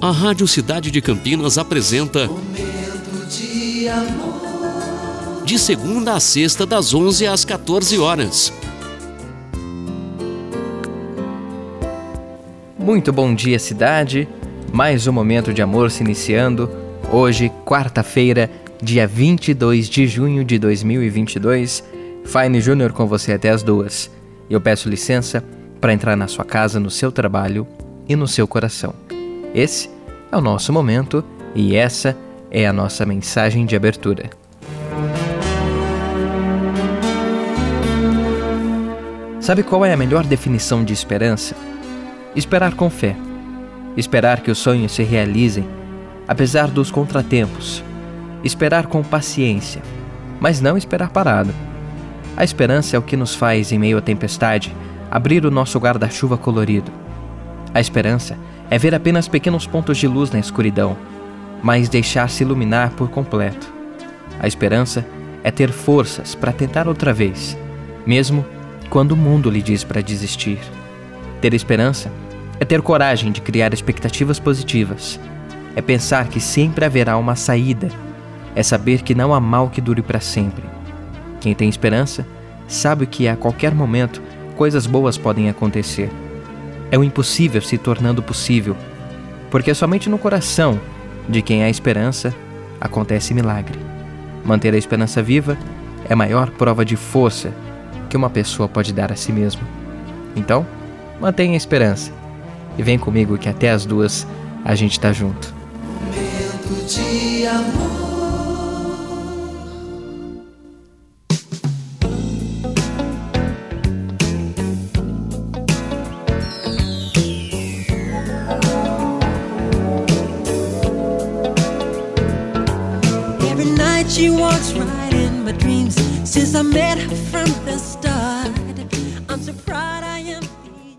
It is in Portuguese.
A Rádio Cidade de Campinas apresenta de. De segunda a sexta, das 11 às 14 horas. Muito bom dia, cidade. Mais um momento de amor se iniciando. Hoje, quarta-feira, dia 22 de junho de 2022. Fine Júnior com você até as duas. Eu peço licença para entrar na sua casa, no seu trabalho e no seu coração. Esse é o nosso momento e essa é a nossa mensagem de abertura. Sabe qual é a melhor definição de esperança? Esperar com fé. Esperar que os sonhos se realizem, apesar dos contratempos. Esperar com paciência, mas não esperar parado. A esperança é o que nos faz, em meio à tempestade, abrir o nosso guarda-chuva colorido. A esperança é ver apenas pequenos pontos de luz na escuridão, mas deixar-se iluminar por completo. A esperança é ter forças para tentar outra vez, mesmo quando o mundo lhe diz para desistir. Ter esperança é ter coragem de criar expectativas positivas. É pensar que sempre haverá uma saída. É saber que não há mal que dure para sempre. Quem tem esperança sabe que a qualquer momento coisas boas podem acontecer. É o impossível se tornando possível, porque é somente no coração de quem há esperança acontece milagre. Manter a esperança viva é a maior prova de força que uma pessoa pode dar a si mesma. Então, mantenha a esperança e vem comigo que até as duas a gente tá junto. De amor. Every night she walks right in my dreams. Since I met her from the start, I'm surprised.